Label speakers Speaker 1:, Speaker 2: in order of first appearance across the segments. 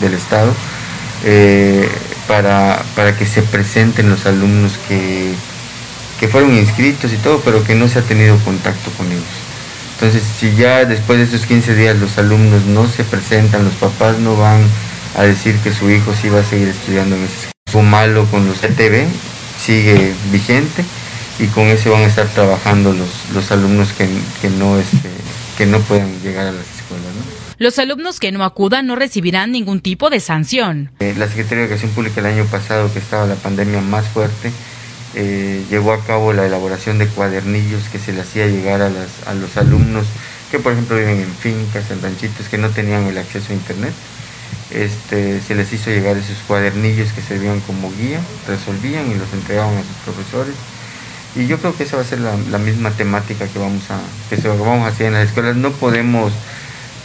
Speaker 1: Del Estado eh, para, para, que se presenten los alumnos que, que fueron inscritos y todo, pero que no se ha tenido contacto con ellos. Entonces, si ya después de esos 15 días los alumnos no se presentan, los papás no van a decir que su hijo sí va a seguir estudiando en ese Fue malo con los ETV, sigue vigente y con eso van a estar trabajando los, los alumnos que, que no, este, que no puedan llegar a las.
Speaker 2: Los alumnos que no acudan no recibirán ningún tipo de sanción.
Speaker 1: Eh, la Secretaría de Educación Pública el año pasado, que estaba la pandemia más fuerte, eh, llevó a cabo la elaboración de cuadernillos que se le hacía llegar a, las, a los alumnos que por ejemplo viven en fincas, en ranchitos, que no tenían el acceso a internet. Este, se les hizo llegar esos cuadernillos que servían como guía, resolvían y los entregaban a sus profesores. Y yo creo que esa va a ser la, misma temática que vamos a que se, vamos a hacer en las escuelas. No podemos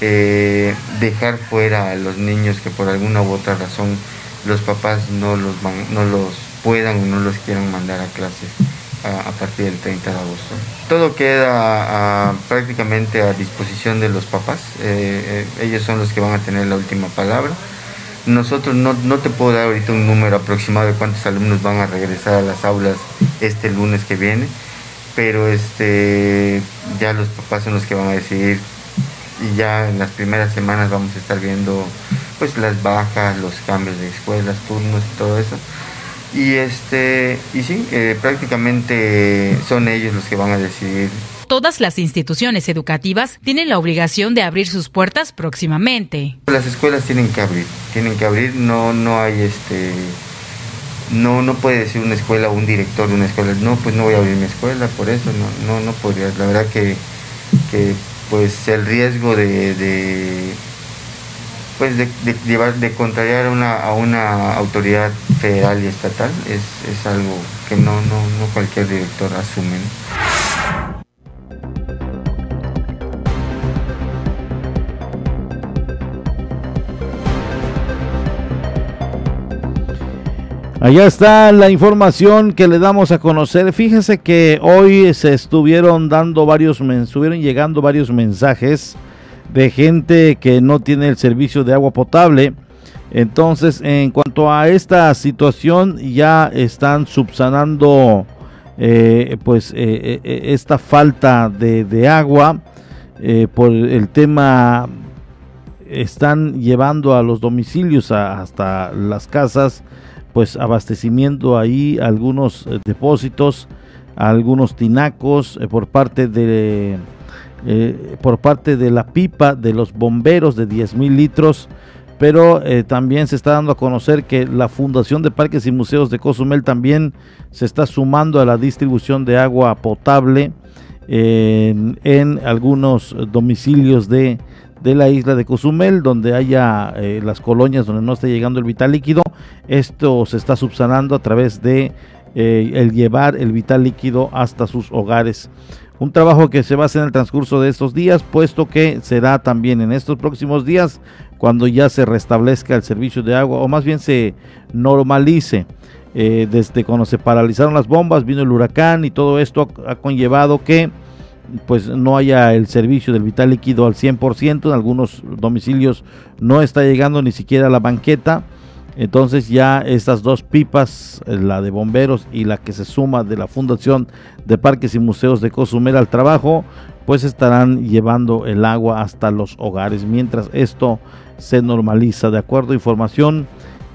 Speaker 1: eh, dejar fuera a los niños que por alguna u otra razón los papás no los, no los puedan o no los quieran mandar a clases a, partir del 30 de agosto. Todo queda prácticamente a disposición de los papás, eh, eh, ellos son los que van a tener la última palabra. Nosotros no, no, te puedo dar ahorita un número aproximado de cuántos alumnos van a regresar a las aulas este lunes que viene, pero este, ya los papás son los que van a decidir y ya en las primeras semanas vamos a estar viendo pues las bajas, los cambios de escuelas, turnos y todo eso. Y este y sí, eh, prácticamente son ellos los que van a decidir.
Speaker 2: Todas las instituciones educativas tienen la obligación de abrir sus puertas próximamente.
Speaker 1: Las escuelas tienen que abrir, tienen que abrir, no no hay este no no puede decir una escuela o un director de una escuela, no, pues no voy a abrir mi escuela por eso, no no no podría, la verdad que, que pues el riesgo de pues de, llevar, de contrariar una, a una autoridad federal y estatal es, es algo que no, no, no cualquier director asume.
Speaker 3: Allá está la información que le damos a conocer. Fíjese que hoy se estuvieron dando varios, estuvieron llegando varios mensajes de gente que no tiene el servicio de agua potable. Entonces, en cuanto a esta situación, ya están subsanando eh, pues eh, eh, esta falta de, agua por el tema están llevando a los domicilios hasta las casas pues abastecimiento ahí algunos depósitos algunos tinacos por parte de eh, por parte de la pipa de los bomberos de 10 mil litros, pero eh, también se está dando a conocer que la Fundación de Parques y Museos de Cozumel también se está sumando a la distribución de agua potable en, algunos domicilios de, de, la isla de Cozumel, donde haya eh, las colonias donde no esté llegando el vital líquido. Esto se está subsanando a través de el llevar el vital líquido hasta sus hogares. Un trabajo que se va a hacer en el transcurso de estos días, puesto que será también en estos próximos días cuando ya se restablezca el servicio de agua, o más bien se normalice. Eh, desde cuando se paralizaron las bombas, vino el huracán y todo esto ha conllevado que pues no haya el servicio del vital líquido al 100%, en algunos domicilios no está llegando ni siquiera la banqueta entonces ya estas dos pipas, eh, la de bomberos y la que se suma de la Fundación de Parques y Museos de Cozumel al trabajo, pues estarán llevando el agua hasta los hogares. Mientras esto se normaliza, de acuerdo a información,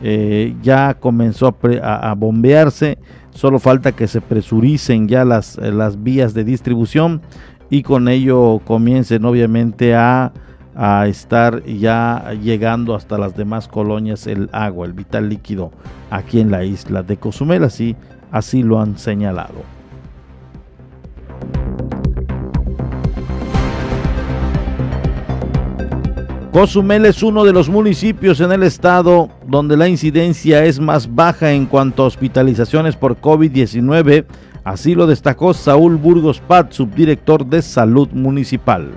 Speaker 3: eh, ya comenzó a, bombearse, solo falta que se presuricen ya las, eh, las vías de distribución y con ello comiencen obviamente a a estar ya llegando hasta las demás colonias el agua, el vital líquido aquí en la isla de Cozumel, así, así lo han señalado. Cozumel es uno de los municipios en el estado donde la incidencia es más baja en cuanto a hospitalizaciones por COVID-19, así lo destacó Saúl Burgos Pat, subdirector de Salud Municipal.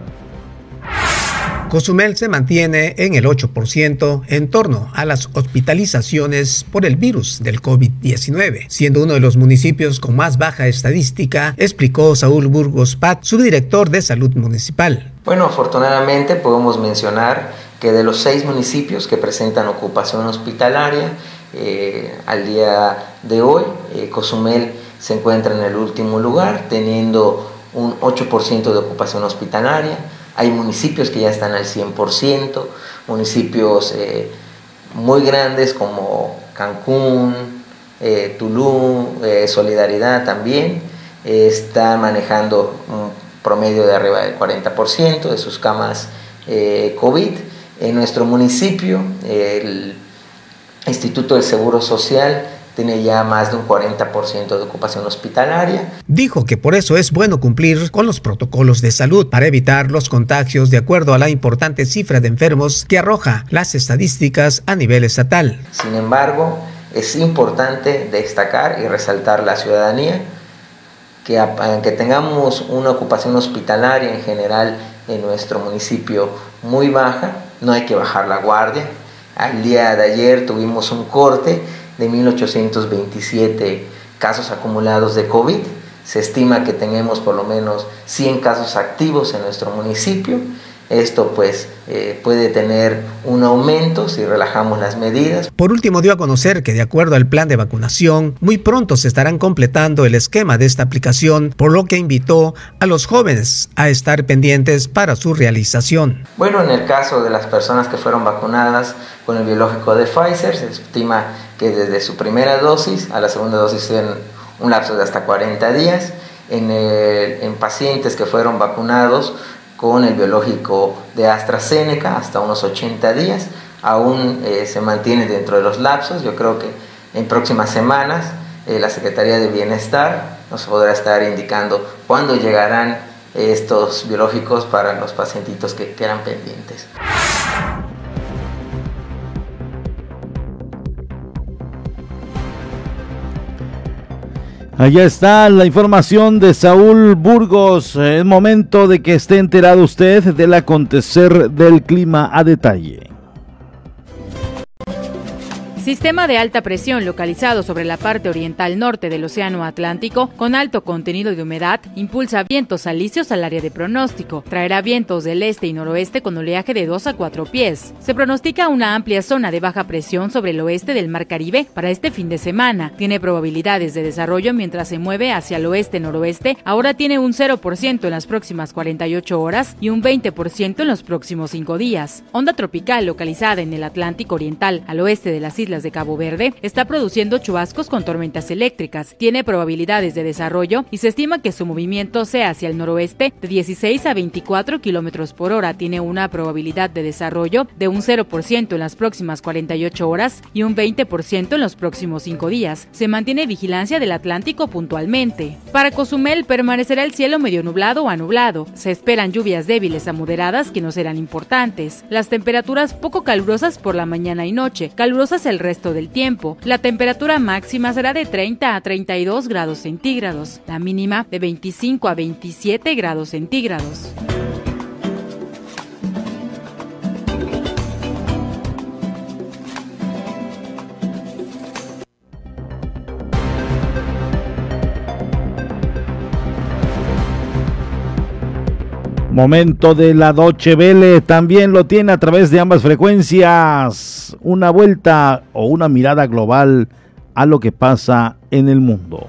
Speaker 4: Cozumel se mantiene en el 8% en torno a las hospitalizaciones por el virus del COVID-19, siendo uno de los municipios con más baja estadística, explicó Saúl Burgos Pat, subdirector de Salud Municipal.
Speaker 5: Bueno, afortunadamente podemos mencionar que de los seis municipios que presentan ocupación hospitalaria, eh, al día de hoy, eh, Cozumel se encuentra en el último lugar, teniendo un 8% de ocupación hospitalaria. Hay municipios que ya están al 100%, municipios eh, muy grandes como Cancún, Tulum, Solidaridad también, están manejando un promedio de arriba del 40% de sus camas COVID. En nuestro municipio, el Instituto del Seguro Social tiene ya más de un 40% de ocupación hospitalaria.
Speaker 4: Dijo que por eso es bueno cumplir con los protocolos de salud para evitar los contagios de acuerdo a la importante cifra de enfermos que arroja las estadísticas a nivel estatal.
Speaker 5: Sin embargo, es importante destacar y resaltar la ciudadanía que aunque tengamos una ocupación hospitalaria en general en nuestro municipio muy baja, no hay que bajar la guardia. Al día de ayer tuvimos un corte de 1827 casos acumulados de COVID. Se estima que tenemos por lo menos 100 casos activos en nuestro municipio esto pues eh, puede tener un aumento si relajamos las medidas.
Speaker 4: Por último, dio a conocer que de acuerdo al plan de vacunación, muy pronto se estarán completando el esquema de esta aplicación, por lo que invitó a los jóvenes a estar pendientes para su realización.
Speaker 5: Bueno, en el caso de las personas que fueron vacunadas con el biológico de Pfizer, se estima que desde su primera dosis a la segunda dosis en un lapso de hasta 40 días. En, en pacientes que fueron vacunados con el biológico de AstraZeneca hasta unos 80 días. Aún eh, se mantiene dentro de los lapsos. Yo creo que en próximas semanas eh, la Secretaría de Bienestar nos podrá estar indicando cuándo llegarán estos biológicos para los pacientitos que quedan pendientes.
Speaker 3: Allá está la información de Saúl Burgos. Es momento de que esté enterado usted del acontecer del clima a detalle.
Speaker 2: Sistema de alta presión localizado sobre la parte oriental norte del Océano Atlántico con alto contenido de humedad impulsa vientos alisios al área de pronóstico. Traerá vientos del este y noroeste con oleaje de 2 a 4 pies. Se pronostica una amplia zona de baja presión sobre el oeste del Mar Caribe para este fin de semana. Tiene probabilidades de desarrollo mientras se mueve hacia el oeste-noroeste. Ahora tiene un 0% en las próximas 48 horas y un 20% en los próximos 5 días. Onda tropical localizada en el Atlántico Oriental al oeste de las islas de Cabo Verde, está produciendo chubascos con tormentas eléctricas. Tiene probabilidades de desarrollo y se estima que su movimiento sea hacia el noroeste de 16 a 24 kilómetros por hora. Tiene una probabilidad de desarrollo de un 0% en las próximas 48 horas y un 20% en los próximos 5 días. Se mantiene vigilancia del Atlántico puntualmente. Para Cozumel permanecerá el cielo medio nublado o anublado. Se esperan lluvias débiles a moderadas que no serán importantes. Las temperaturas poco calurosas por la mañana y noche, calurosas el resto del tiempo. La temperatura máxima será de 30 a 32 grados centígrados, la mínima de 25 a 27 grados centígrados.
Speaker 3: Momento de la Doche Vele, también lo tiene a través de ambas frecuencias. Una vuelta o una mirada global a lo que pasa en el mundo.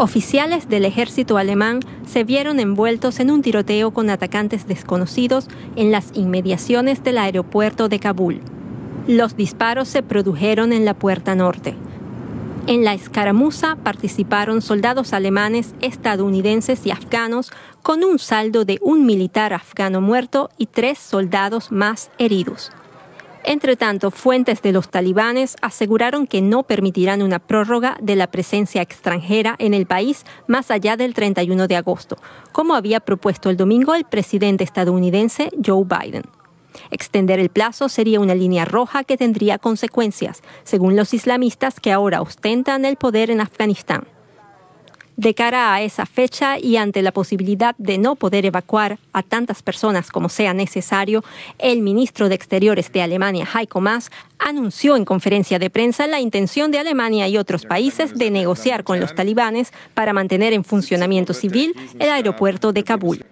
Speaker 6: Oficiales del ejército alemán se vieron envueltos en un tiroteo con atacantes desconocidos en las inmediaciones del aeropuerto de Kabul. Los disparos se produjeron en la puerta norte. En la escaramuza participaron soldados alemanes, estadounidenses y afganos, con un saldo de un militar afgano muerto y tres soldados más heridos. Entre tanto, fuentes de los talibanes aseguraron que no permitirán una prórroga de la presencia extranjera en el país más allá del 31 de agosto, como había propuesto el domingo el presidente estadounidense Joe Biden. Extender el plazo sería una línea roja que tendría consecuencias, según los islamistas que ahora ostentan el poder en Afganistán. De cara a esa fecha y ante la posibilidad de no poder evacuar a tantas personas como sea necesario, el ministro de Exteriores de Alemania, Heiko Maas, anunció en conferencia de prensa la intención de Alemania y otros países de negociar con los talibanes para mantener en funcionamiento civil el aeropuerto de Kabul.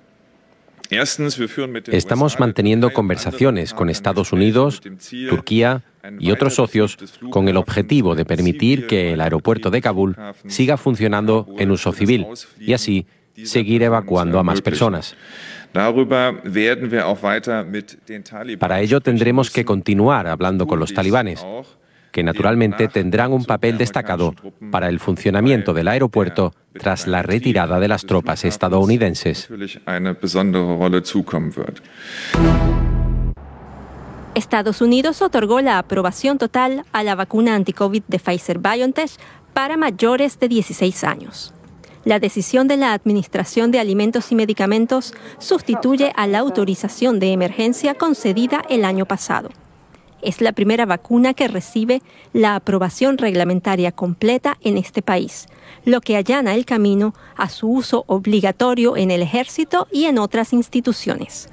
Speaker 7: Estamos manteniendo conversaciones con Estados Unidos, Turquía y otros socios con el objetivo de permitir que el aeropuerto de Kabul siga funcionando en uso civil y así seguir evacuando a más personas. Para ello tendremos que continuar hablando con los talibanes que naturalmente tendrán un papel destacado para el funcionamiento del aeropuerto tras la retirada de las tropas estadounidenses.
Speaker 6: Estados Unidos otorgó la aprobación total a la vacuna anti-COVID de Pfizer BioNTech para mayores de 16 años. La decisión de la Administración de Alimentos y Medicamentos sustituye a la autorización de emergencia concedida el año pasado. Es la primera vacuna que recibe la aprobación reglamentaria completa en este país, lo que allana el camino a su uso obligatorio en el ejército y en otras instituciones.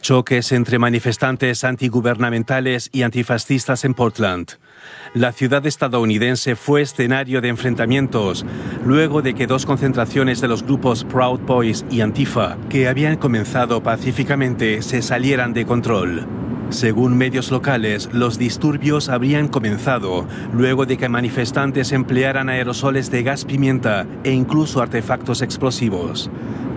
Speaker 8: Choques entre manifestantes antigubernamentales y antifascistas en Portland. La ciudad estadounidense fue escenario de enfrentamientos luego de que dos concentraciones de los grupos Proud Boys y Antifa, que habían comenzado pacíficamente, se salieran de control. Según medios locales, los disturbios habrían comenzado luego de que manifestantes emplearan aerosoles de gas pimienta e incluso artefactos explosivos.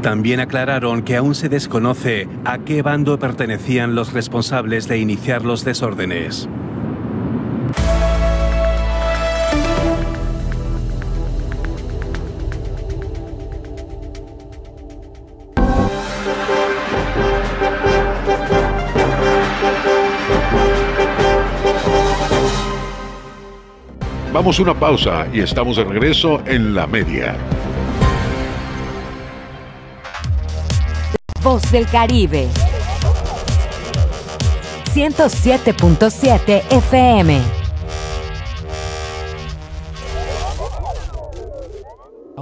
Speaker 8: También aclararon que aún se desconoce a qué bando pertenecían los responsables de iniciar los desórdenes.
Speaker 9: Vamos una pausa y estamos de regreso en la media.
Speaker 10: Voz del Caribe. 107.7 FM.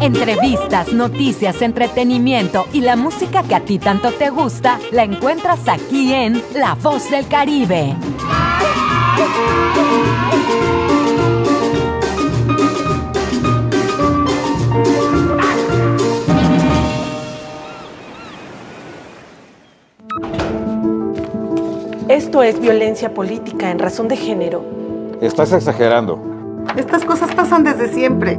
Speaker 10: Entrevistas, noticias, entretenimiento y la música que a ti tanto te gusta la encuentras aquí en La Voz del Caribe.
Speaker 11: Esto es violencia política en razón de género.
Speaker 12: Estás exagerando.
Speaker 11: Estas cosas pasan desde siempre.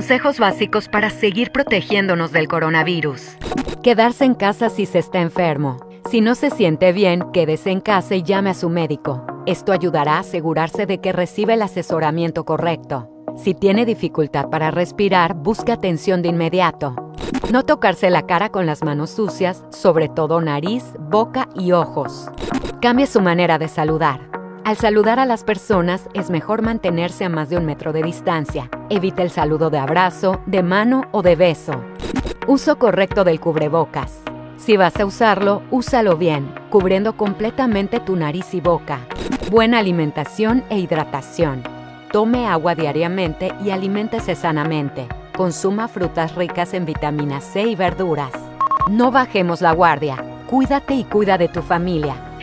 Speaker 10: Consejos básicos para seguir protegiéndonos del coronavirus. Quedarse en casa si se está enfermo. Si no se siente bien, quédese en casa y llame a su médico. Esto ayudará a asegurarse de que recibe el asesoramiento correcto. Si tiene dificultad para respirar, busque atención de inmediato. No tocarse la cara con las manos sucias, sobre todo nariz, boca y ojos. Cambie su manera de saludar. Al saludar a las personas es mejor mantenerse a más de un metro de distancia. Evite el saludo de abrazo, de mano o de beso. Uso correcto del cubrebocas. Si vas a usarlo, úsalo bien, cubriendo completamente tu nariz y boca. Buena alimentación e hidratación. Tome agua diariamente y aliméntese sanamente. Consuma frutas ricas en vitamina C y verduras. No bajemos la guardia. Cuídate y cuida de tu familia.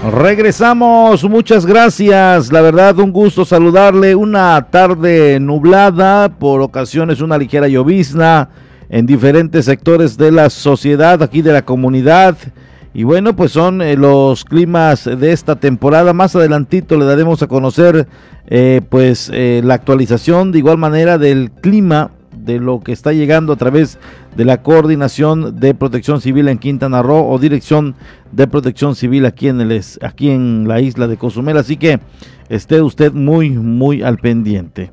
Speaker 3: Regresamos, muchas gracias. La verdad, un gusto saludarle. Una tarde nublada, por ocasiones una ligera llovizna en diferentes sectores de la sociedad, aquí de la comunidad. Y bueno, pues son eh, los climas de esta temporada. Más adelantito le daremos a conocer eh, pues eh, la actualización de igual manera del clima de lo que está llegando a través de la Coordinación de Protección Civil en Quintana Roo o Dirección de Protección Civil aquí en, el, aquí en la isla de Cozumel. Así que esté usted muy, muy al pendiente.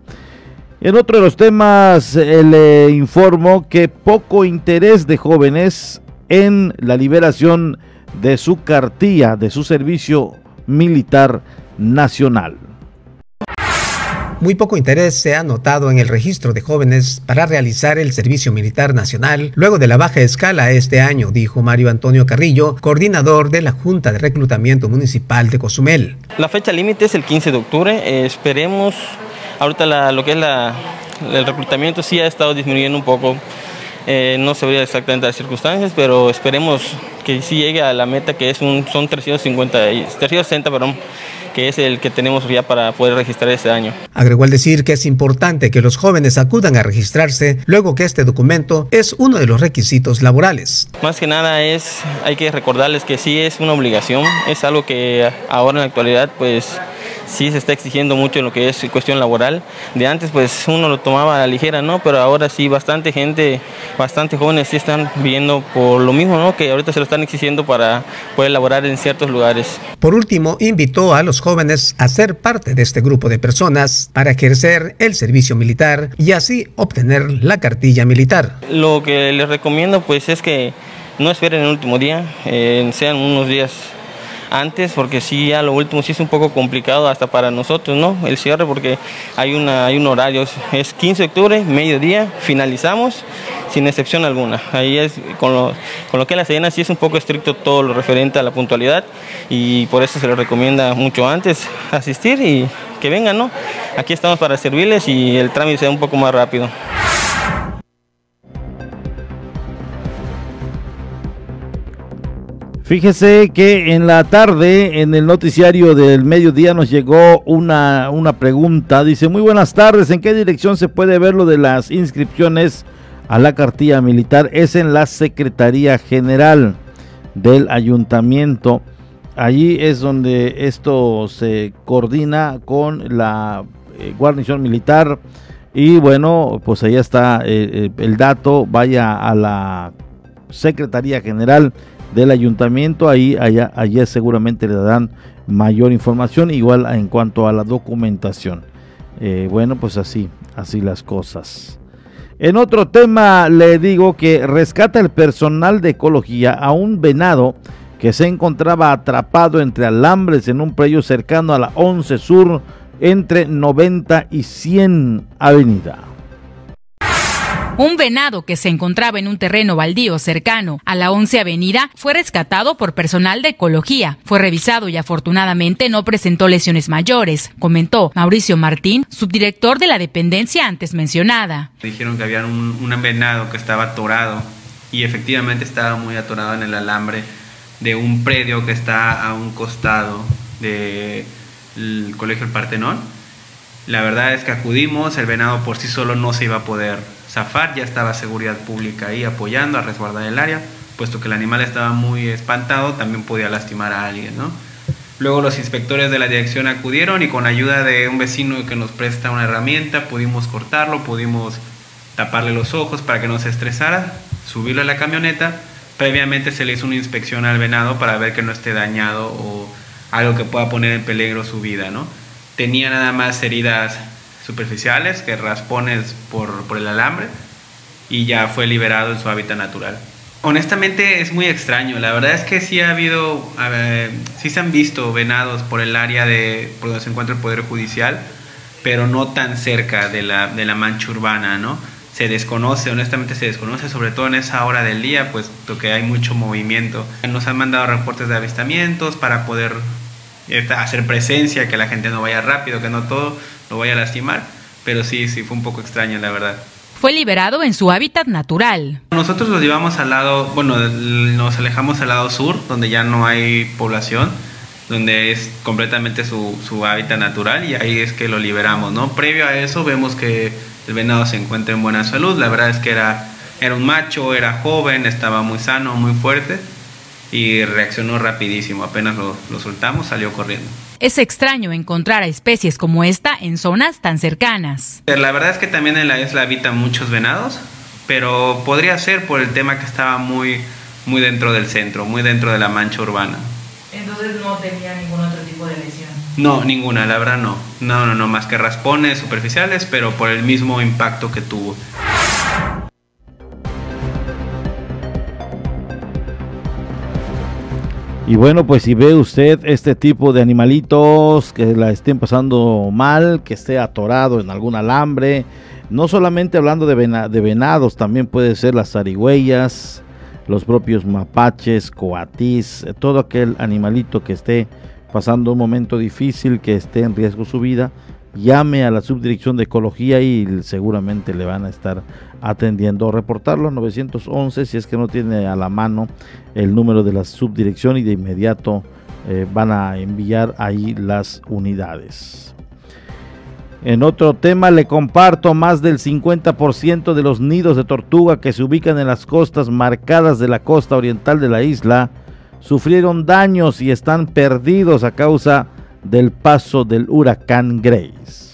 Speaker 3: En otro de los temas, le informo que poco interés de jóvenes en la liberación de su cartilla, de su servicio militar nacional.
Speaker 4: Muy poco interés se ha notado en el registro de jóvenes para realizar el servicio militar nacional luego de la baja escala este año, dijo Mario Antonio Carrillo, coordinador de la Junta de Reclutamiento Municipal de Cozumel.
Speaker 13: La fecha límite es el 15 de octubre. Esperemos, ahorita lo que es el reclutamiento sí ha estado disminuyendo un poco. Eh, no sabría exactamente las circunstancias, pero esperemos que sí llegue a la meta que es un, son 350, 360, perdón, que es el que tenemos ya para poder registrar este año.
Speaker 4: Agregó al decir que es importante que los jóvenes acudan a registrarse luego que este documento es uno de los requisitos laborales.
Speaker 13: Más que nada es, hay que recordarles que sí es una obligación, es algo que ahora en la actualidad pues sí se está exigiendo mucho en lo que es cuestión laboral. De antes pues uno lo tomaba a la ligera, ¿no? Pero ahora sí bastante gente, bastante jóvenes sí están viendo por lo mismo, ¿no? Que ahorita se lo están exigiendo para poder laborar en ciertos lugares.
Speaker 4: Por último, invitó a los jóvenes a ser parte de este grupo de personas para ejercer el servicio militar y así obtener la cartilla militar.
Speaker 13: Lo que les recomiendo pues es que no esperen el último día, eh, sean unos días antes, porque sí, ya lo último sí es un poco complicado hasta para nosotros, ¿no? El cierre, porque hay, una, hay un horario, es 15 de octubre, mediodía, finalizamos sin excepción alguna. Ahí es, con lo, con lo que la Sedena sí es un poco estricto todo lo referente a la puntualidad y por eso se les recomienda mucho antes asistir y que vengan, ¿no? Aquí estamos para servirles y el trámite sea un poco más rápido.
Speaker 3: Fíjese que en la tarde, en el noticiario del mediodía, nos llegó una, una pregunta. Dice, muy buenas tardes, ¿en qué dirección se puede ver lo de las inscripciones a la cartilla militar? Es en la Secretaría General del Ayuntamiento. Allí es donde esto se coordina con la eh, guarnición militar. Y bueno, pues ahí está eh, eh, el dato. Vaya a la Secretaría General del ayuntamiento, ahí allá, allá seguramente le darán mayor información, igual en cuanto a la documentación. Eh, bueno, pues así, así las cosas. En otro tema le digo que rescata el personal de ecología a un venado que se encontraba atrapado entre alambres en un predio cercano a la 11 Sur entre 90 y 100 Avenida.
Speaker 2: Un venado que se encontraba en un terreno baldío cercano a la 11 Avenida fue rescatado por personal de ecología. Fue revisado y afortunadamente no presentó lesiones mayores, comentó Mauricio Martín, subdirector de la dependencia antes mencionada.
Speaker 14: Dijeron que había un, un venado que estaba atorado y efectivamente estaba muy atorado en el alambre de un predio que está a un costado del Colegio El Partenón. La verdad es que acudimos, el venado por sí solo no se iba a poder zafar, ya estaba seguridad pública ahí apoyando a resguardar el área, puesto que el animal estaba muy espantado, también podía lastimar a alguien, ¿no? Luego los inspectores de la dirección acudieron y con ayuda de un vecino que nos presta una herramienta pudimos cortarlo, pudimos taparle los ojos para que no se estresara, subirlo a la camioneta. Previamente se le hizo una inspección al venado para ver que no esté dañado o algo que pueda poner en peligro su vida, ¿no? Tenía nada más heridas superficiales, que raspones por, por el alambre, y ya fue liberado en su hábitat natural. Honestamente es muy extraño, la verdad es que sí ha habido, sí se han visto venados por el área de, por donde se encuentra el Poder Judicial, pero no tan cerca de la, de la mancha urbana, ¿no? Se desconoce, honestamente se desconoce, sobre todo en esa hora del día, pues que hay mucho movimiento. Nos han mandado reportes de avistamientos para poder hacer presencia, que la gente no vaya rápido, que no todo lo vaya a lastimar, pero sí, sí fue un poco extraño, la verdad.
Speaker 2: Fue liberado en su hábitat natural.
Speaker 14: Nosotros los llevamos al lado, bueno, nos alejamos al lado sur, donde ya no hay población, donde es completamente su, su hábitat natural y ahí es que lo liberamos, ¿no? Previo a eso vemos que el venado se encuentra en buena salud, la verdad es que era, era un macho, era joven, estaba muy sano, muy fuerte y reaccionó rapidísimo, apenas lo, lo soltamos, salió corriendo.
Speaker 2: Es extraño encontrar a especies como esta en zonas tan cercanas.
Speaker 14: La verdad es que también en la isla habitan muchos venados, pero podría ser por el tema que estaba muy, muy dentro del centro, muy dentro de la mancha urbana.
Speaker 2: Entonces no tenía ningún otro tipo de lesión.
Speaker 14: No, ninguna, la verdad no. No, no, no, más que raspones superficiales, pero por el mismo impacto que tuvo.
Speaker 3: Y bueno, pues si ve usted este tipo de animalitos que la estén pasando mal, que esté atorado en algún alambre, no solamente hablando de, venados, también puede ser las zarigüeyas, los propios mapaches, coatís, todo aquel animalito que esté pasando un momento difícil, que esté en riesgo su vida, llame a la subdirección de ecología y seguramente le van a estar atendiendo. Reportarlo 911 si es que no tiene a la mano el número de la subdirección y de inmediato eh, van a enviar ahí las unidades. En otro tema le comparto más del 50% de los nidos de tortuga que se ubican en las costas marcadas de la costa oriental de la isla sufrieron daños y están perdidos a causa del paso del huracán Grace.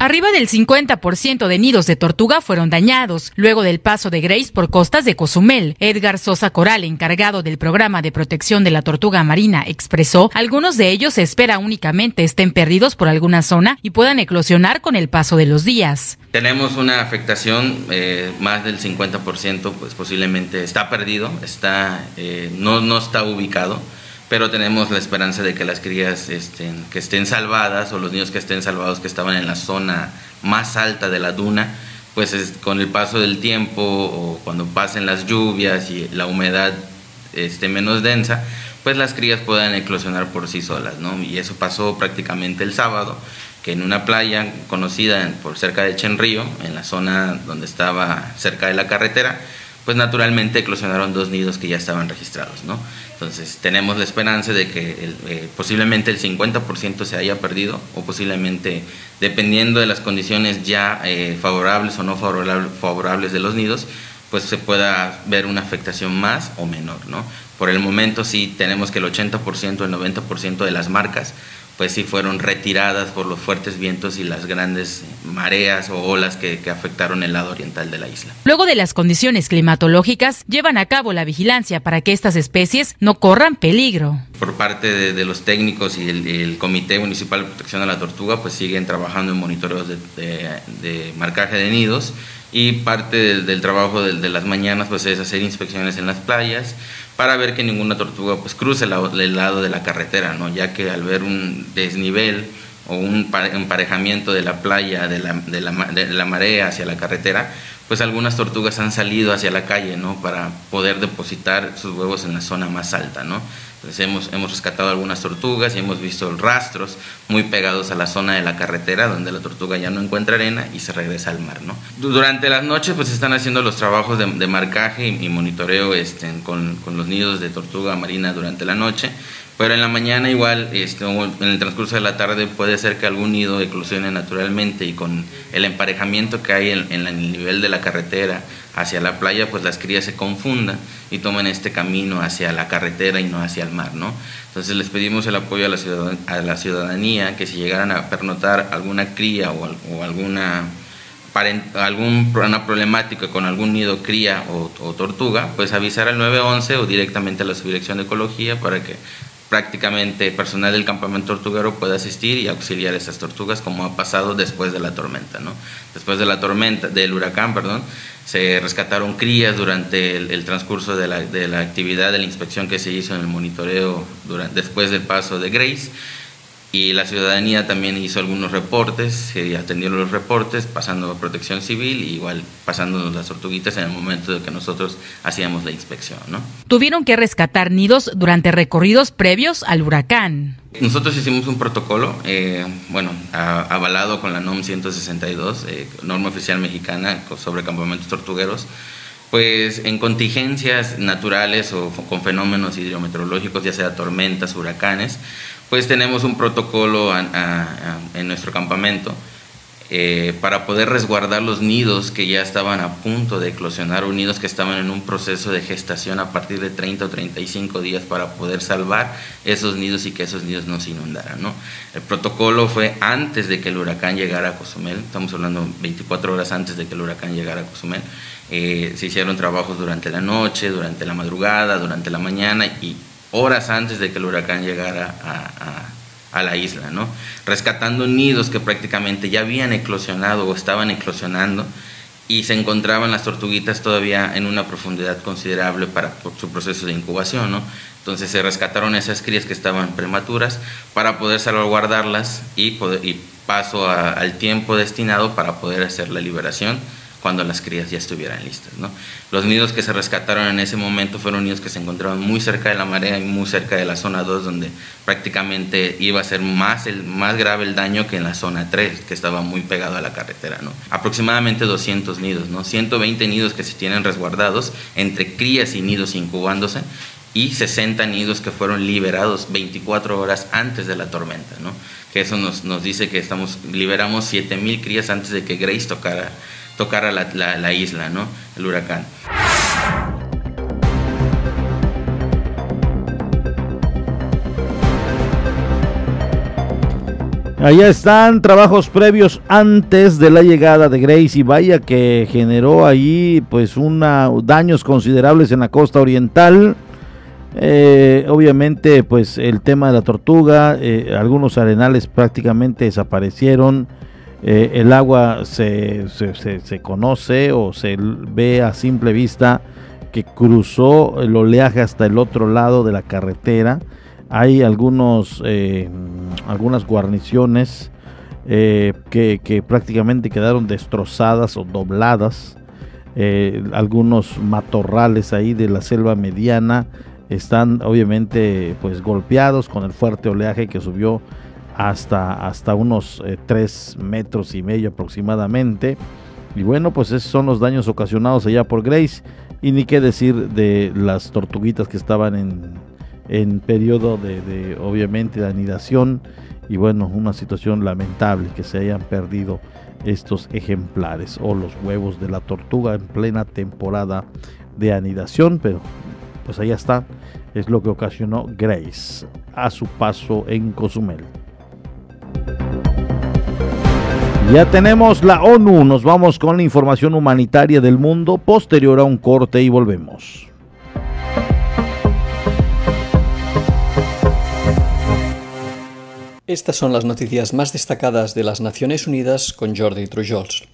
Speaker 2: Arriba del 50% de nidos de tortuga fueron dañados luego del paso de Grace por costas de Cozumel. Edgar Sosa Coral, encargado del programa de protección de la tortuga marina, expresó, algunos de ellos se espera únicamente estén perdidos por alguna zona y puedan eclosionar con el paso de los días.
Speaker 15: Tenemos una afectación, eh, más del 50%, pues posiblemente está perdido, está, eh, no, no está ubicado pero tenemos la esperanza de que las crías estén, que estén salvadas o los niños que estén salvados que estaban en la zona más alta de la duna, pues con el paso del tiempo o cuando pasen las lluvias y la humedad esté menos densa, pues las crías puedan eclosionar por sí solas, ¿no? Y eso pasó prácticamente el sábado, que en una playa conocida por cerca de Chenrío, en la zona donde estaba cerca de la carretera, pues naturalmente eclosionaron dos nidos que ya estaban registrados, ¿no? Entonces tenemos la esperanza de que eh, posiblemente el 50% se haya perdido o posiblemente, dependiendo de las condiciones ya eh, favorables o no favorables de los nidos, pues se pueda ver una afectación más o menor. ¿no? Por el momento sí tenemos que el 80%, el 90% de las marcas pues sí fueron retiradas por los fuertes vientos y las grandes mareas o olas que, que, afectaron el lado oriental de la isla.
Speaker 2: Luego de las condiciones climatológicas, llevan a cabo la vigilancia para que estas especies no corran peligro.
Speaker 15: Por parte de, de los técnicos y el, el, Comité Municipal de Protección de la Tortuga, pues siguen trabajando en monitoreos de, de, de marcaje de nidos y parte del, del trabajo de, de, las mañanas pues es hacer inspecciones en las playas para ver que ninguna tortuga pues cruce la, el lado de la carretera, ¿no? ya que al ver un desnivel o un emparejamiento de la playa, de la, de la, de la marea hacia la carretera, pues algunas tortugas han salido hacia la calle, ¿no? Para poder depositar sus huevos en la zona más alta, ¿no? Entonces hemos, hemos rescatado algunas tortugas y hemos visto rastros muy pegados a la zona de la carretera donde la tortuga ya no encuentra arena y se regresa al mar. Durante las noches pues están haciendo los trabajos de, de marcaje y, monitoreo este, con, con los nidos de tortuga marina durante la noche pero en la mañana igual, este, en el transcurso de la tarde puede ser que algún nido eclosione naturalmente y con el emparejamiento que hay en, el nivel de la carretera hacia la playa, pues las crías se confundan y tomen este camino hacia la carretera y no hacia el mar, ¿no? Entonces les pedimos el apoyo a la, ciudadan a la ciudadanía que si llegaran a pernotar alguna cría o, o alguna alguna problemática con algún nido cría o, o, tortuga, pues avisar al 911 o directamente a la subdirección de ecología para que prácticamente personal del campamento tortuguero puede asistir y auxiliar a esas tortugas como ha pasado después de la tormenta, ¿no? Después de la tormenta, del huracán, perdón, se rescataron crías durante el, el transcurso de la, de la, actividad de la inspección que se hizo en el monitoreo durante, después del paso de Grace y la ciudadanía también hizo algunos reportes, se atendieron los reportes, pasando a protección civil y igual pasándonos las tortuguitas en el momento de que nosotros hacíamos la inspección. ¿no?
Speaker 2: Tuvieron que rescatar nidos durante recorridos previos al huracán.
Speaker 15: Nosotros hicimos un protocolo, eh, bueno, a, avalado con la NOM 162, eh, norma oficial mexicana sobre campamentos tortugueros, pues en contingencias naturales o con fenómenos hidrometeorológicos, ya sea tormentas, huracanes, pues tenemos un protocolo en nuestro campamento eh, para poder resguardar los nidos que ya estaban a punto de eclosionar o nidos que estaban en un proceso de gestación a partir de 30 o 35 días para poder salvar esos nidos y que esos nidos no se inundaran. ¿no? El protocolo fue antes de que el huracán llegara a Cozumel, estamos hablando 24 horas antes de que el huracán llegara a Cozumel. Eh, se hicieron trabajos durante la noche, durante la madrugada, durante la mañana y horas antes de que el huracán llegara a, la isla, ¿no? rescatando nidos que prácticamente ya habían eclosionado o estaban eclosionando y se encontraban las tortuguitas todavía en una profundidad considerable para su proceso de incubación. ¿no? Entonces se rescataron esas crías que estaban prematuras para poder salvaguardarlas y, paso al tiempo destinado para poder hacer la liberación cuando las crías ya estuvieran listas. ¿no? Los nidos que se rescataron en ese momento fueron nidos que se encontraban muy cerca de la marea y muy cerca de la zona 2, donde prácticamente iba a ser más, el, más grave el daño que en la zona 3, que estaba muy pegado a la carretera. ¿no? Aproximadamente 200 nidos, ¿no? 120 nidos que se tienen resguardados entre crías y nidos incubándose y 60 nidos que fueron liberados 24 horas antes de la tormenta, ¿no? que eso nos, nos dice que estamos, liberamos 7.000 crías antes de que Grace tocara tocara la, la, la isla, ¿no? El huracán.
Speaker 3: Allá están trabajos previos antes de la llegada de Grace y vaya que generó ahí pues una daños considerables en la costa oriental. Eh, obviamente pues el tema de la tortuga, eh, algunos arenales prácticamente desaparecieron. Eh, el agua se, se, se, conoce o se ve a simple vista que cruzó el oleaje hasta el otro lado de la carretera. Hay algunos, eh, algunas guarniciones eh, que, que, prácticamente quedaron destrozadas o dobladas. Algunos matorrales ahí de la selva mediana están obviamente pues golpeados con el fuerte oleaje que subió hasta, hasta unos eh, 3 metros y medio aproximadamente. Y bueno, pues esos son los daños ocasionados allá por Grace. Y ni qué decir de las tortuguitas que estaban en, en periodo de, de, obviamente, de anidación. Y bueno, una situación lamentable que se hayan perdido estos ejemplares o los huevos de la tortuga en plena temporada de anidación. Pero pues allá está, es lo que ocasionó Grace a su paso en Cozumel. Ya tenemos la ONU, nos vamos con la información humanitaria del mundo posterior a un corte y volvemos.
Speaker 16: Estas son las noticias más destacadas de las Naciones Unidas con Jordi Trujols.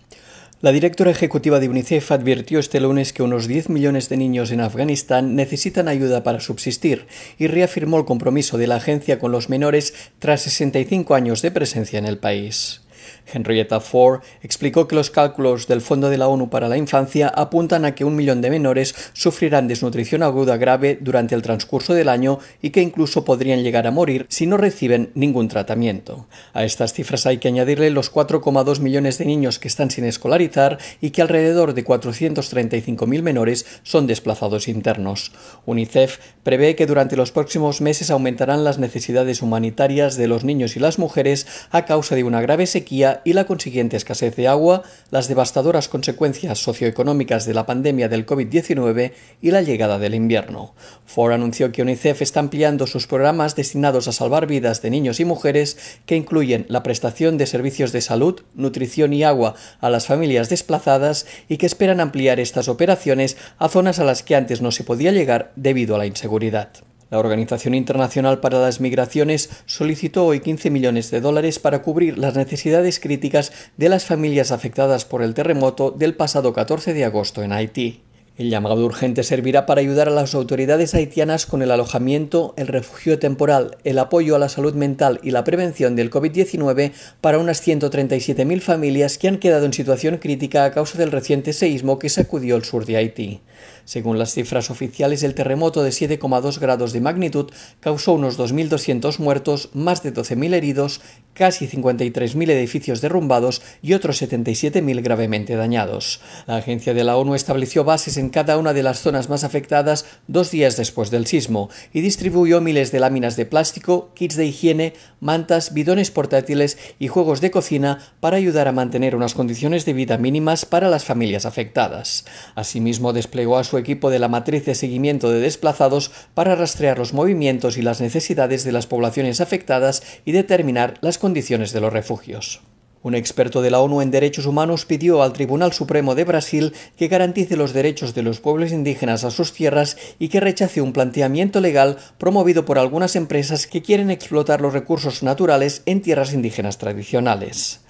Speaker 16: La directora ejecutiva de UNICEF advirtió este lunes que unos 10 millones de niños en Afganistán necesitan ayuda para subsistir y reafirmó el compromiso de la agencia con los menores tras 65 años de presencia en el país. Henrietta Ford explicó que los cálculos del Fondo de la ONU para la Infancia apuntan a que un millón de menores sufrirán desnutrición aguda grave durante el transcurso del año y que incluso podrían llegar a morir si no reciben ningún tratamiento. A estas cifras hay que añadirle los 4,2 millones de niños que están sin escolarizar y que alrededor de 435.000 menores son desplazados internos. UNICEF prevé que durante los próximos meses aumentarán las necesidades humanitarias de los niños y las mujeres a causa de una grave sequía y la consiguiente escasez de agua, las devastadoras consecuencias socioeconómicas de la pandemia del COVID-19 y la llegada del invierno. Ford anunció que UNICEF está ampliando sus programas destinados a salvar vidas de niños y mujeres que incluyen la prestación de servicios de salud, nutrición y agua a las familias desplazadas y que esperan ampliar estas operaciones a zonas a las que antes no se podía llegar debido a la inseguridad. La Organización Internacional para las Migraciones solicitó hoy 15 millones de dólares para cubrir las necesidades críticas de las familias afectadas por el terremoto del pasado 14 de agosto en Haití. El llamado urgente servirá para ayudar a las autoridades haitianas con el alojamiento, el refugio temporal, el apoyo a la salud mental y la prevención del COVID-19 para unas 137.000 familias que han quedado en situación crítica a causa del reciente seísmo que sacudió el sur de Haití. Según las cifras oficiales, el terremoto de 7,2 grados de magnitud causó unos 2.200 muertos, más de 12.000 heridos, casi 53.000 edificios derrumbados y otros 77.000 gravemente dañados. La agencia de la ONU estableció bases en cada una de las zonas más afectadas dos días después del sismo y distribuyó miles de láminas de plástico, kits de higiene, mantas, bidones portátiles y juegos de cocina para ayudar a mantener unas condiciones de vida mínimas para las familias afectadas. Asimismo, desplegó a su equipo de la matriz de seguimiento de desplazados para rastrear los movimientos y las necesidades de las poblaciones afectadas y determinar las condiciones de los refugios. Un experto de la ONU en Derechos Humanos pidió al Tribunal Supremo de Brasil que garantice los derechos de los pueblos indígenas a sus tierras y que rechace un planteamiento legal promovido por algunas empresas que quieren explotar los recursos naturales en tierras indígenas tradicionales.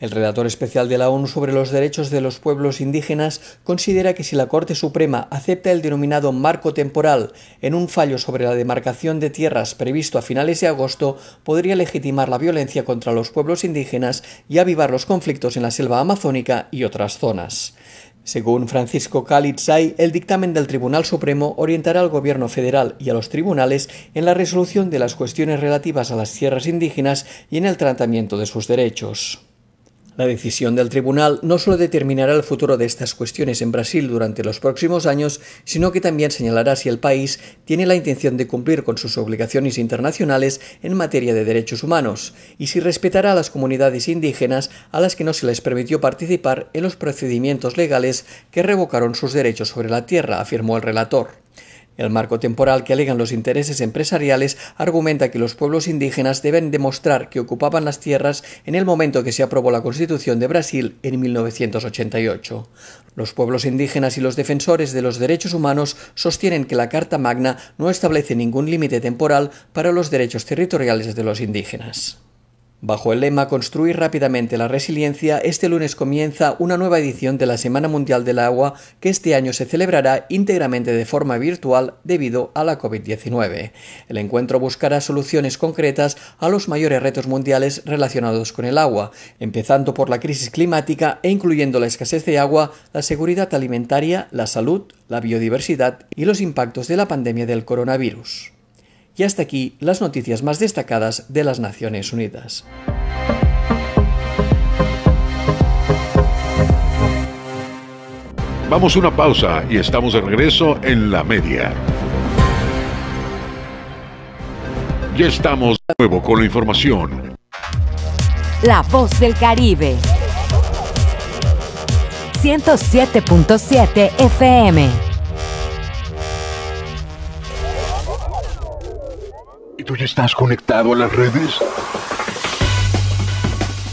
Speaker 16: El redactor especial de la ONU sobre los derechos de los pueblos indígenas considera que si la Corte Suprema acepta el denominado marco temporal en un fallo sobre la demarcación de tierras previsto a finales de agosto, podría legitimar la violencia contra los pueblos indígenas y avivar los conflictos en la selva amazónica y otras zonas. Según Francisco Kalitzay, el dictamen del Tribunal Supremo orientará al Gobierno federal y a los tribunales en la resolución de las cuestiones relativas a las tierras indígenas y en el tratamiento de sus derechos. La decisión del tribunal no solo determinará el futuro de estas cuestiones en Brasil durante los próximos años, sino que también señalará si el país tiene la intención de cumplir con sus obligaciones internacionales en materia de derechos humanos y si respetará a las comunidades indígenas a las que no se les permitió participar en los procedimientos legales que revocaron sus derechos sobre la tierra, afirmó el relator. El marco temporal que alegan los intereses empresariales argumenta que los pueblos indígenas deben demostrar que ocupaban las tierras en el momento que se aprobó la Constitución de Brasil en 1988. Los pueblos indígenas y los defensores de los derechos humanos sostienen que la Carta Magna no establece ningún límite temporal para los derechos territoriales de los indígenas. Bajo el lema Construir rápidamente la resiliencia, este lunes comienza una nueva edición de la Semana Mundial del Agua que este año se celebrará íntegramente de forma virtual debido a la COVID-19. El encuentro buscará soluciones concretas a los mayores retos mundiales relacionados con el agua, empezando por la crisis climática e incluyendo la escasez de agua, la seguridad alimentaria, la salud, la biodiversidad y los impactos de la pandemia del coronavirus. Y hasta aquí las noticias más destacadas de las Naciones Unidas.
Speaker 9: Vamos a una pausa y estamos de regreso en la media. Ya estamos de nuevo con la información.
Speaker 10: La voz del Caribe. 107.7 FM.
Speaker 9: ¿Y tú ya estás conectado a las redes?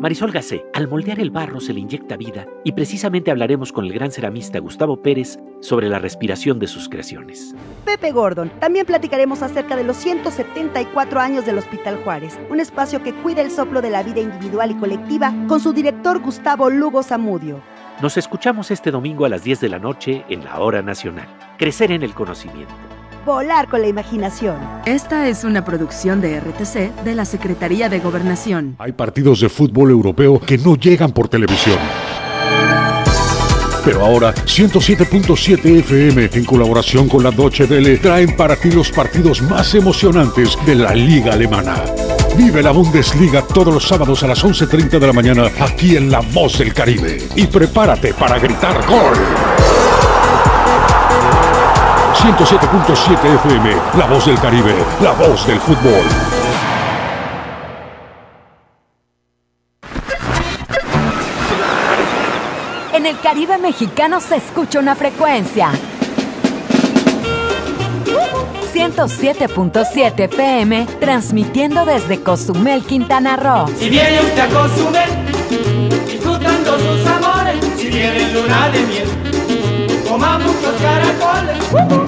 Speaker 17: Marisol Gacé, al moldear el barro se le inyecta vida y precisamente hablaremos con el gran ceramista Gustavo Pérez sobre la respiración de sus creaciones.
Speaker 18: Pepe Gordon, también platicaremos acerca de los 174 años del Hospital Juárez, un espacio que cuida el soplo de la vida individual y colectiva con su director Gustavo Lugo Zamudio.
Speaker 17: Nos escuchamos este domingo a las 10 de la noche en la Hora Nacional. Crecer en el conocimiento.
Speaker 18: Volar con la imaginación.
Speaker 19: Esta es una producción de RTC de la Secretaría de Gobernación.
Speaker 9: Hay partidos de fútbol europeo que no llegan por televisión. Pero ahora 107.7 FM en colaboración con la Deutsche Welle traen para ti los partidos más emocionantes de la liga alemana. Vive la Bundesliga todos los sábados a las 11.30 de la mañana aquí en La Voz del Caribe. Y prepárate para gritar gol. 107.7 FM, La Voz del Caribe, la voz del fútbol.
Speaker 10: En el Caribe mexicano se escucha una frecuencia. 107.7 FM, transmitiendo desde Cozumel, Quintana Roo.
Speaker 20: Si viene usted a Cozumel, disfrutando sus amores, si viene luna de miel, coma muchos caracoles.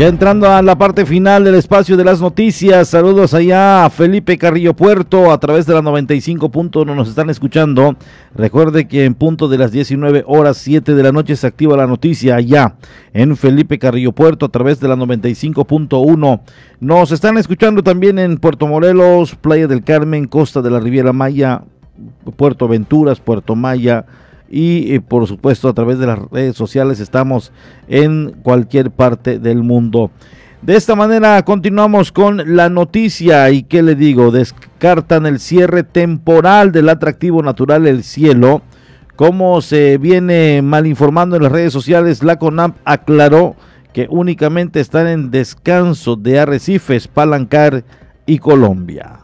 Speaker 3: Ya entrando a la parte final del espacio de las noticias, saludos allá a Felipe Carrillo Puerto a través de la 95.1 nos están escuchando. Recuerde que en punto de las 19 horas 7 de la noche se activa la noticia allá en Felipe Carrillo Puerto a través de la 95.1. Nos están escuchando también en Puerto Morelos, Playa del Carmen, Costa de la Riviera Maya, Puerto Venturas, Puerto Maya y eh, por supuesto a través de las redes sociales estamos en cualquier parte del mundo. De esta manera continuamos con la noticia y qué le digo, descartan el cierre temporal del atractivo natural El Cielo. Como se viene mal informando en las redes sociales, la CONAP aclaró que únicamente están en descanso de arrecifes, Palancar y Colombia.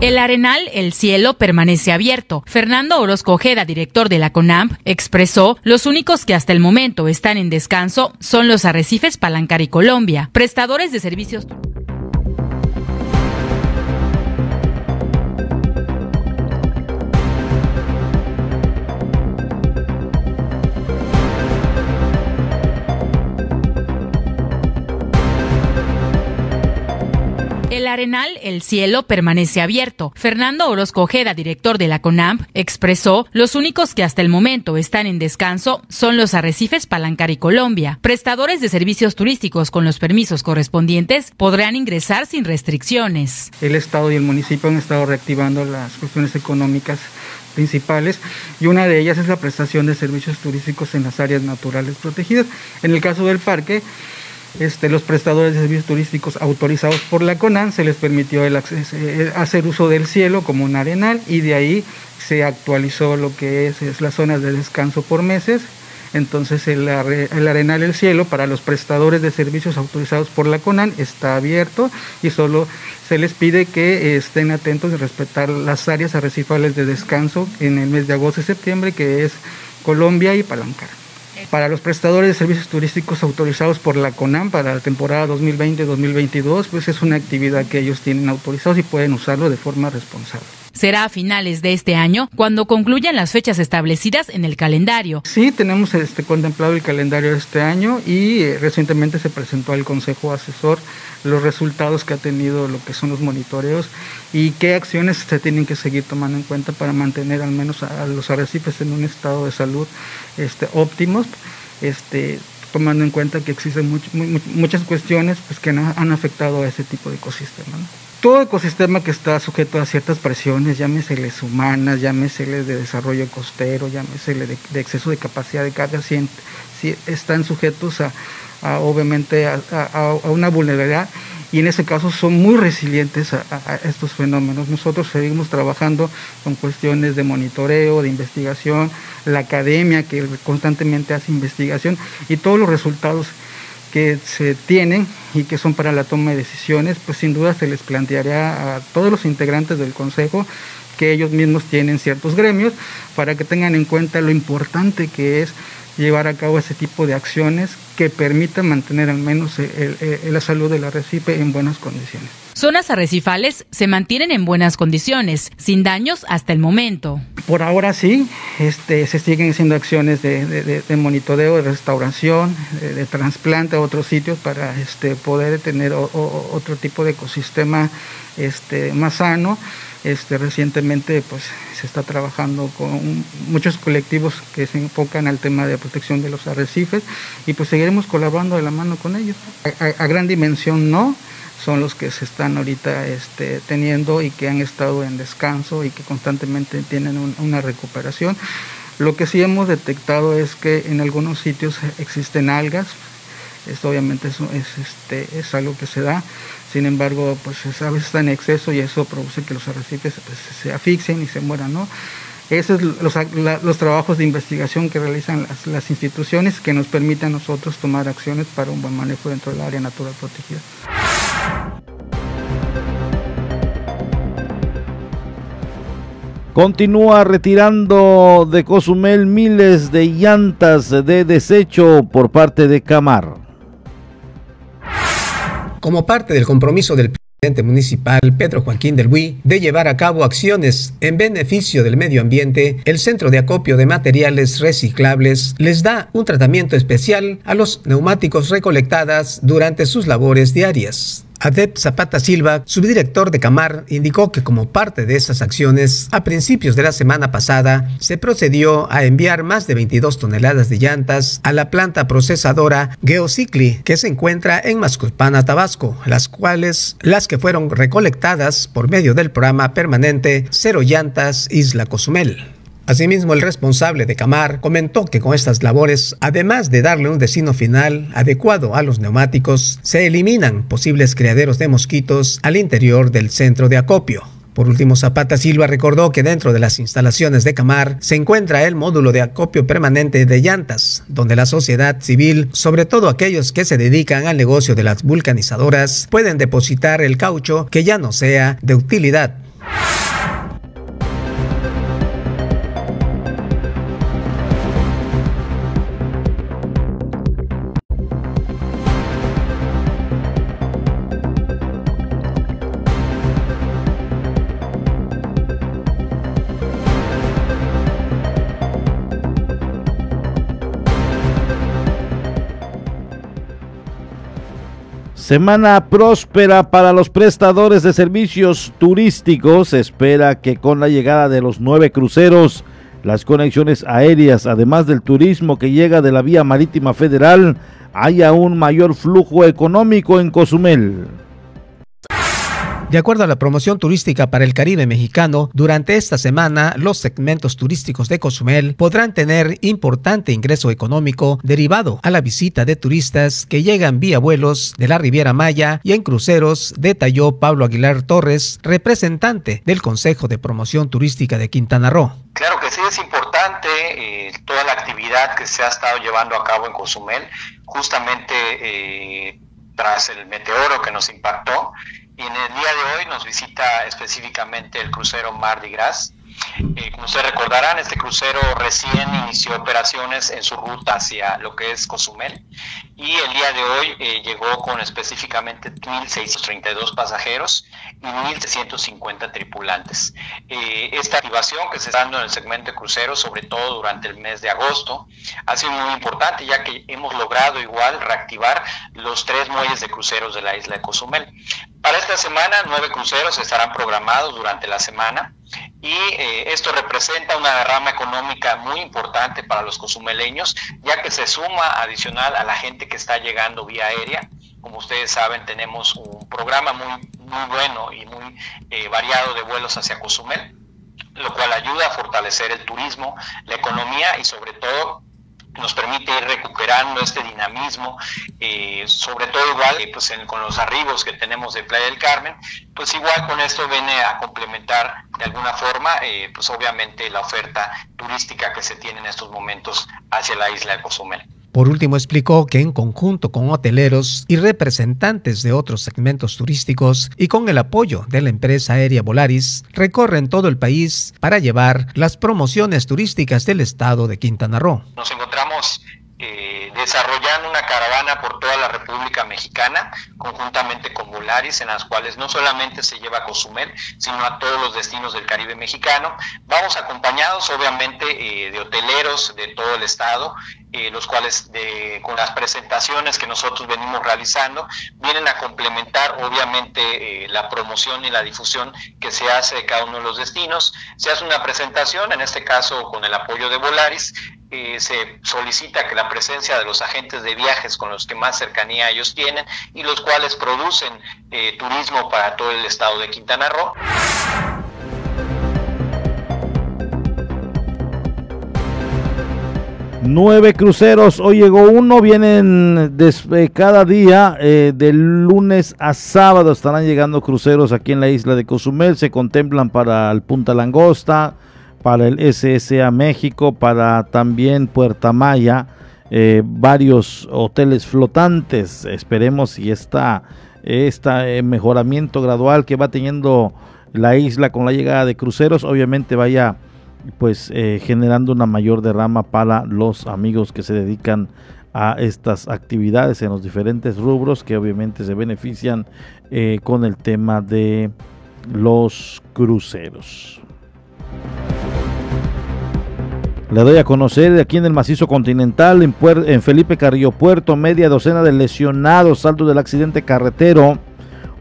Speaker 2: El Arenal, el cielo permanece abierto. Fernando Orozco Ojeda, director de la CONAMP, expresó, los únicos que hasta el momento están en descanso son los arrecifes Palancar y Colombia, prestadores de servicios Arenal, el cielo permanece abierto. Fernando Orozco Ojeda, director de la CONAMP, expresó, los únicos que hasta el momento están en descanso son los arrecifes Palancar y Colombia. Prestadores de servicios turísticos con los permisos correspondientes podrán ingresar sin restricciones.
Speaker 21: El Estado y el municipio han estado reactivando las cuestiones económicas principales y una de ellas es la prestación de servicios turísticos en las áreas naturales protegidas. En el caso del parque, este, los prestadores de servicios turísticos autorizados por la CONAN se les permitió el eh, hacer uso del cielo como un arenal y de ahí se actualizó lo que es, es las zonas de descanso por meses. Entonces el, arenal El Cielo para los prestadores de servicios autorizados por la CONAN está abierto y solo se les pide que estén atentos de respetar las áreas arrecifales de descanso en el mes de agosto y septiembre que es Colombia y Palancar. Para los prestadores de servicios turísticos autorizados por la CONAM para la temporada 2020-2022, pues es una actividad que ellos tienen autorizados y pueden usarlo de forma responsable.
Speaker 2: Será a finales de este año cuando concluyan las fechas establecidas en el calendario.
Speaker 21: Sí, tenemos este contemplado el calendario de este año y eh, recientemente se presentó al Consejo Asesor los resultados que ha tenido lo que son los monitoreos y qué acciones se tienen que seguir tomando en cuenta para mantener al menos a, los arrecifes en un estado de salud este, óptimos, este, tomando en cuenta que existen muchas cuestiones pues, que han, afectado a ese tipo de ecosistema. Todo ecosistema que está sujeto a ciertas presiones, llámeseles humanas, llámeseles de desarrollo costero, llámeseles de, de exceso de capacidad de carga, si, están sujetos a, obviamente a, una vulnerabilidad y en ese caso son muy resilientes a, estos fenómenos. Nosotros seguimos trabajando con cuestiones de monitoreo, de investigación, la academia que constantemente hace investigación y todos los resultados que se tienen y que son para la toma de decisiones, pues sin duda se les planteará a todos los integrantes del Consejo que ellos mismos tienen ciertos gremios para que tengan en cuenta lo importante que es llevar a cabo ese tipo de acciones que permitan mantener al menos la salud del arrecife en buenas condiciones.
Speaker 2: Zonas arrecifales se mantienen en buenas condiciones, sin daños hasta el momento.
Speaker 21: Por ahora sí, este, se siguen haciendo acciones de, monitoreo, de restauración, de, trasplante a otros sitios para este, poder tener otro tipo de ecosistema este, más sano. Este, recientemente pues, se está trabajando con muchos colectivos que se enfocan al tema de protección de los arrecifes y pues seguiremos colaborando de la mano con ellos. A, gran dimensión no, son los que se están ahorita este, teniendo y que han estado en descanso y que constantemente tienen una recuperación. Lo que sí hemos detectado es que en algunos sitios existen algas, esto obviamente es, este, es algo que se da, sin embargo, pues a veces está en exceso y eso produce que los arrecifes pues, se asfixien y se mueran, ¿no? Esos son los, los, trabajos de investigación que realizan las, las, instituciones que nos permiten a nosotros tomar acciones para un buen manejo dentro del área natural protegida.
Speaker 3: Continúa retirando de Cozumel miles de llantas de desecho por parte de Camar.
Speaker 4: Como parte del compromiso del presidente municipal Pedro Joaquín del Buy de llevar a cabo acciones en beneficio del medio ambiente, el Centro de Acopio de Materiales Reciclables les da un tratamiento especial a los neumáticos recolectadas durante sus labores diarias. Adep Zapata Silva, subdirector de Camar, indicó que como parte de esas acciones, a principios de la semana pasada, se procedió a enviar más de 22 toneladas de llantas a la planta procesadora Geocicli, que se encuentra en Masculpana, Tabasco, las cuales, las que fueron recolectadas por medio del programa permanente Cero Llantas Isla Cozumel. Asimismo, el responsable de Camar comentó que con estas labores, además de darle un destino final adecuado a los neumáticos, se eliminan posibles criaderos de mosquitos al interior del centro de acopio. Por último, Zapata Silva recordó que dentro de las instalaciones de Camar se encuentra el módulo de acopio permanente de llantas, donde la sociedad civil, sobre todo aquellos que se dedican al negocio de las vulcanizadoras, pueden depositar el caucho que ya no sea de utilidad
Speaker 3: Semana próspera para los prestadores de servicios turísticos. Se espera que con la llegada de los nueve cruceros, las conexiones aéreas, además del turismo que llega de la vía marítima federal, haya un mayor flujo económico en Cozumel.
Speaker 4: De acuerdo a la promoción turística para el Caribe mexicano, durante esta semana los segmentos turísticos de Cozumel podrán tener importante ingreso económico derivado a la visita de turistas que llegan vía vuelos de la Riviera Maya y en cruceros, detalló Pablo Aguilar Torres, representante del Consejo de Promoción Turística de Quintana Roo.
Speaker 22: Claro que sí, es importante eh, toda la actividad que se ha estado llevando a cabo en Cozumel, justamente eh, tras el meteoro que nos impactó y en el día de hoy nos visita específicamente el crucero Mardi Gras. Eh, como ustedes recordarán, este crucero recién inició operaciones en su ruta hacia lo que es Cozumel y el día de hoy eh, llegó con específicamente 1.632 pasajeros y 1.650 tripulantes. Eh, esta activación que se está dando en el segmento de cruceros, sobre todo durante el mes de agosto, ha sido muy importante ya que hemos logrado igual reactivar los tres muelles de cruceros de la isla de Cozumel. Para esta semana, nueve cruceros estarán programados durante la semana y eh, esto representa una derrama económica muy importante para los cozumeleños, ya que se suma adicional a la gente que está llegando vía aérea. Como ustedes saben, tenemos un programa muy, muy bueno y muy eh, variado de vuelos hacia Cozumel, lo cual ayuda a fortalecer el turismo, la economía y sobre todo nos permite ir recuperando este dinamismo, eh, sobre todo igual pues con los arribos que tenemos de Playa del Carmen, pues igual con esto viene a complementar de alguna forma, eh, pues obviamente la oferta turística que se tiene en estos momentos hacia la isla de Cozumel.
Speaker 4: Por último, explicó que en conjunto con hoteleros y representantes de otros segmentos turísticos y con el apoyo de la empresa aérea Volaris, recorren todo el país para llevar las promociones turísticas del estado de Quintana Roo.
Speaker 22: Nos encontramos eh, desarrollando una caravana por toda la República Mexicana, conjuntamente con Volaris, en las cuales no solamente se lleva a Cozumel, sino a todos los destinos del Caribe mexicano. Vamos acompañados, obviamente, eh, de hoteleros de todo el estado, eh, los cuales con las presentaciones que nosotros venimos realizando vienen a complementar obviamente la promoción y la difusión que se hace de cada uno de los destinos. Se hace una presentación, en este caso con el apoyo de Volaris, eh, se solicita que la presencia de los agentes de viajes con los que más cercanía ellos tienen y los cuales producen eh, turismo para todo el estado de Quintana Roo.
Speaker 3: Nueve cruceros, hoy llegó uno, vienen eh, cada día, eh, de lunes a sábado estarán llegando cruceros aquí en la isla de Cozumel, se contemplan para el Punta Langosta, para el SSA México, para también Puerta Maya, eh, varios hoteles flotantes. Esperemos si está este mejoramiento gradual que va teniendo la isla con la llegada de cruceros, obviamente vaya pues eh, generando una mayor derrama para los amigos que se dedican a estas actividades en los diferentes rubros que obviamente se benefician con el tema de los cruceros. Le doy a conocer aquí en el macizo continental, en, en Felipe Carrillo Puerto, media docena de lesionados, saldo del accidente carretero.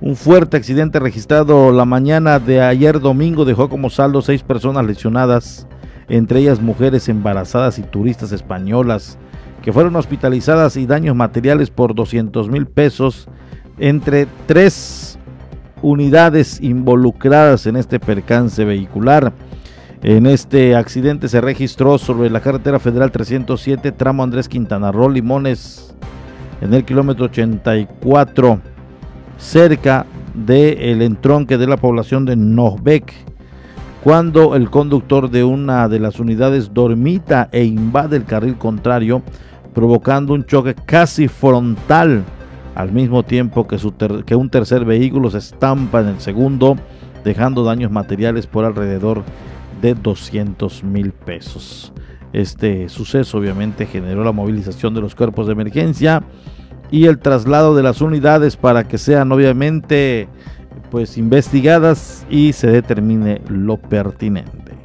Speaker 3: Un fuerte accidente registrado la mañana de ayer domingo dejó como saldo seis personas lesionadas, entre ellas mujeres embarazadas y turistas españolas, que fueron hospitalizadas y daños materiales por 200 mil pesos entre tres unidades involucradas en este percance vehicular. En este accidente se registró sobre la carretera federal 307, tramo Andrés Quintana Roo, Limones, en el kilómetro 84, cerca del entronque de la población de Novec, cuando el conductor de una de las unidades dormita e invade el carril contrario, provocando un choque casi frontal al mismo tiempo que, su que un tercer vehículo se estampa en el segundo, dejando daños materiales por alrededor de 200 mil pesos. Este suceso obviamente generó la movilización de los cuerpos de emergencia y el traslado de las unidades para que sean obviamente pues investigadas y se determine lo pertinente.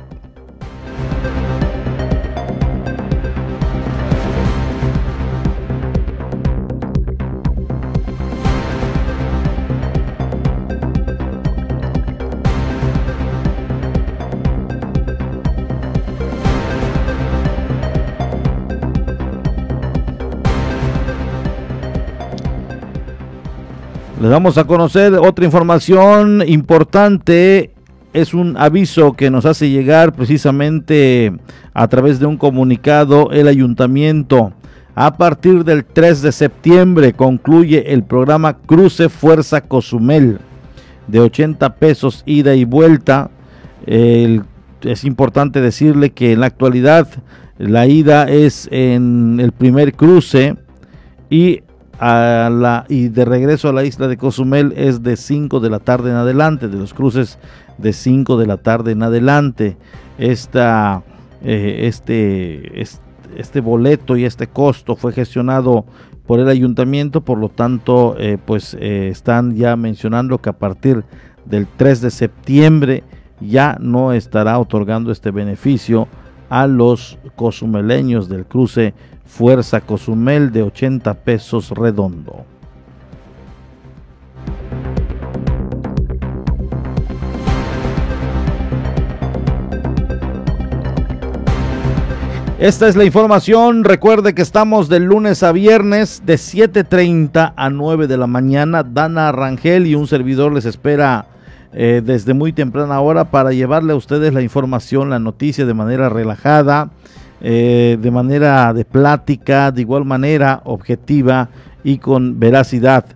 Speaker 3: Les vamos a conocer otra información importante. Es un aviso que nos hace llegar precisamente a través de un comunicado el ayuntamiento. A partir del 3 de septiembre concluye el programa Cruce Fuerza Cozumel de 80 pesos ida y vuelta. es importante decirle que en la actualidad la ida es en el primer cruce y a la, y de regreso a la isla de Cozumel es de 5 de la tarde en adelante, de los cruces de 5 de la tarde en adelante. Esta, eh, este, este, boleto y este costo fue gestionado por el ayuntamiento, por lo tanto, eh, pues eh, están ya mencionando que a partir del 3 de septiembre ya no estará otorgando este beneficio a los cozumeleños del cruce Fuerza Cozumel de 80 pesos redondo. Esta es la información. Recuerde que estamos de lunes a viernes de 7.30 a 9 de la mañana. Dana Rangel y un servidor les espera eh, desde muy temprana hora para llevarle a ustedes la información, la noticia de manera relajada eh, de manera de plática, de igual manera objetiva y con veracidad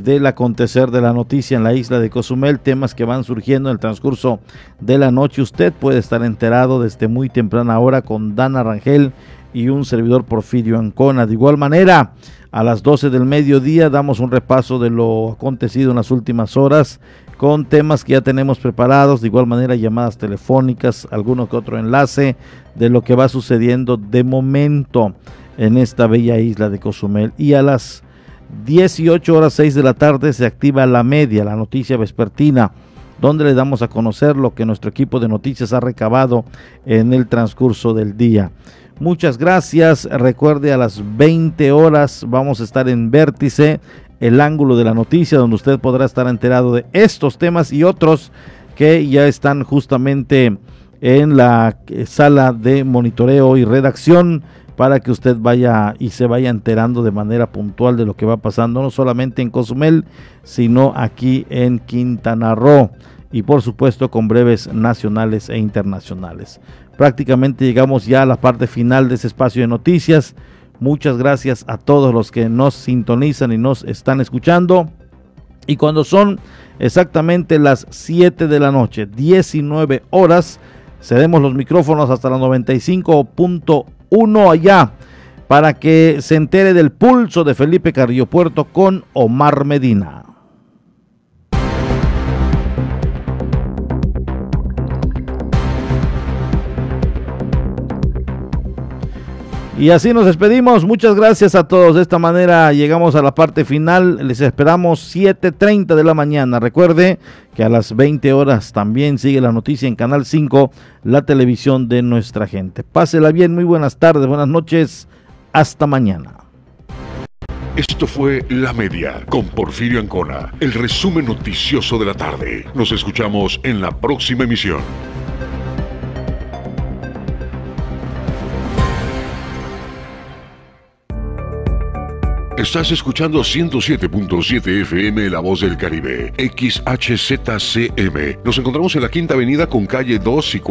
Speaker 3: del acontecer de la noticia en la isla de Cozumel, temas que van surgiendo en el transcurso de la noche. Usted puede estar enterado desde muy temprana hora con Dana Rangel y un servidor Porfirio Ancona. De igual manera, a las 12 del mediodía damos un repaso de lo acontecido en las últimas horas con temas que ya tenemos preparados, de igual manera llamadas telefónicas, alguno que otro enlace de lo que va sucediendo de momento en esta bella isla de Cozumel. Y a las 18 horas 6 de la tarde se activa la media, la noticia vespertina, donde le damos a conocer lo que nuestro equipo de noticias ha recabado en el transcurso del día. Muchas gracias. Recuerde a las 20 horas vamos a estar en Vértice el ángulo de la noticia, donde usted podrá estar enterado de estos temas y otros que ya están justamente en la eh, sala de monitoreo y redacción para que usted vaya y se vaya enterando de manera puntual de lo que va pasando, no solamente en Cozumel, sino aquí en Quintana Roo y por supuesto con breves nacionales e internacionales. Prácticamente llegamos ya a la parte final de ese espacio de noticias. Muchas gracias a todos los que nos sintonizan y nos están escuchando. Y cuando son exactamente las 7 de la noche, 19 horas, cedemos los micrófonos hasta la 95.1 allá para que se entere del pulso de Felipe Carrillo Puerto con Omar Medina. Y así nos despedimos. Muchas gracias a todos. De esta manera llegamos a la parte final. Les esperamos 7.30 de la mañana. Recuerde que a las 20 horas también sigue la noticia en Canal 5, la televisión de nuestra gente. Pásela bien. Muy buenas tardes, buenas noches. Hasta mañana.
Speaker 9: Esto fue La Media con Porfirio Ancona, el resumen noticioso de la tarde. Nos escuchamos en la próxima emisión. Estás escuchando 107.7 FM La Voz del Caribe, XHZCM. Nos encontramos en la Quinta Avenida con calle 2 y 4.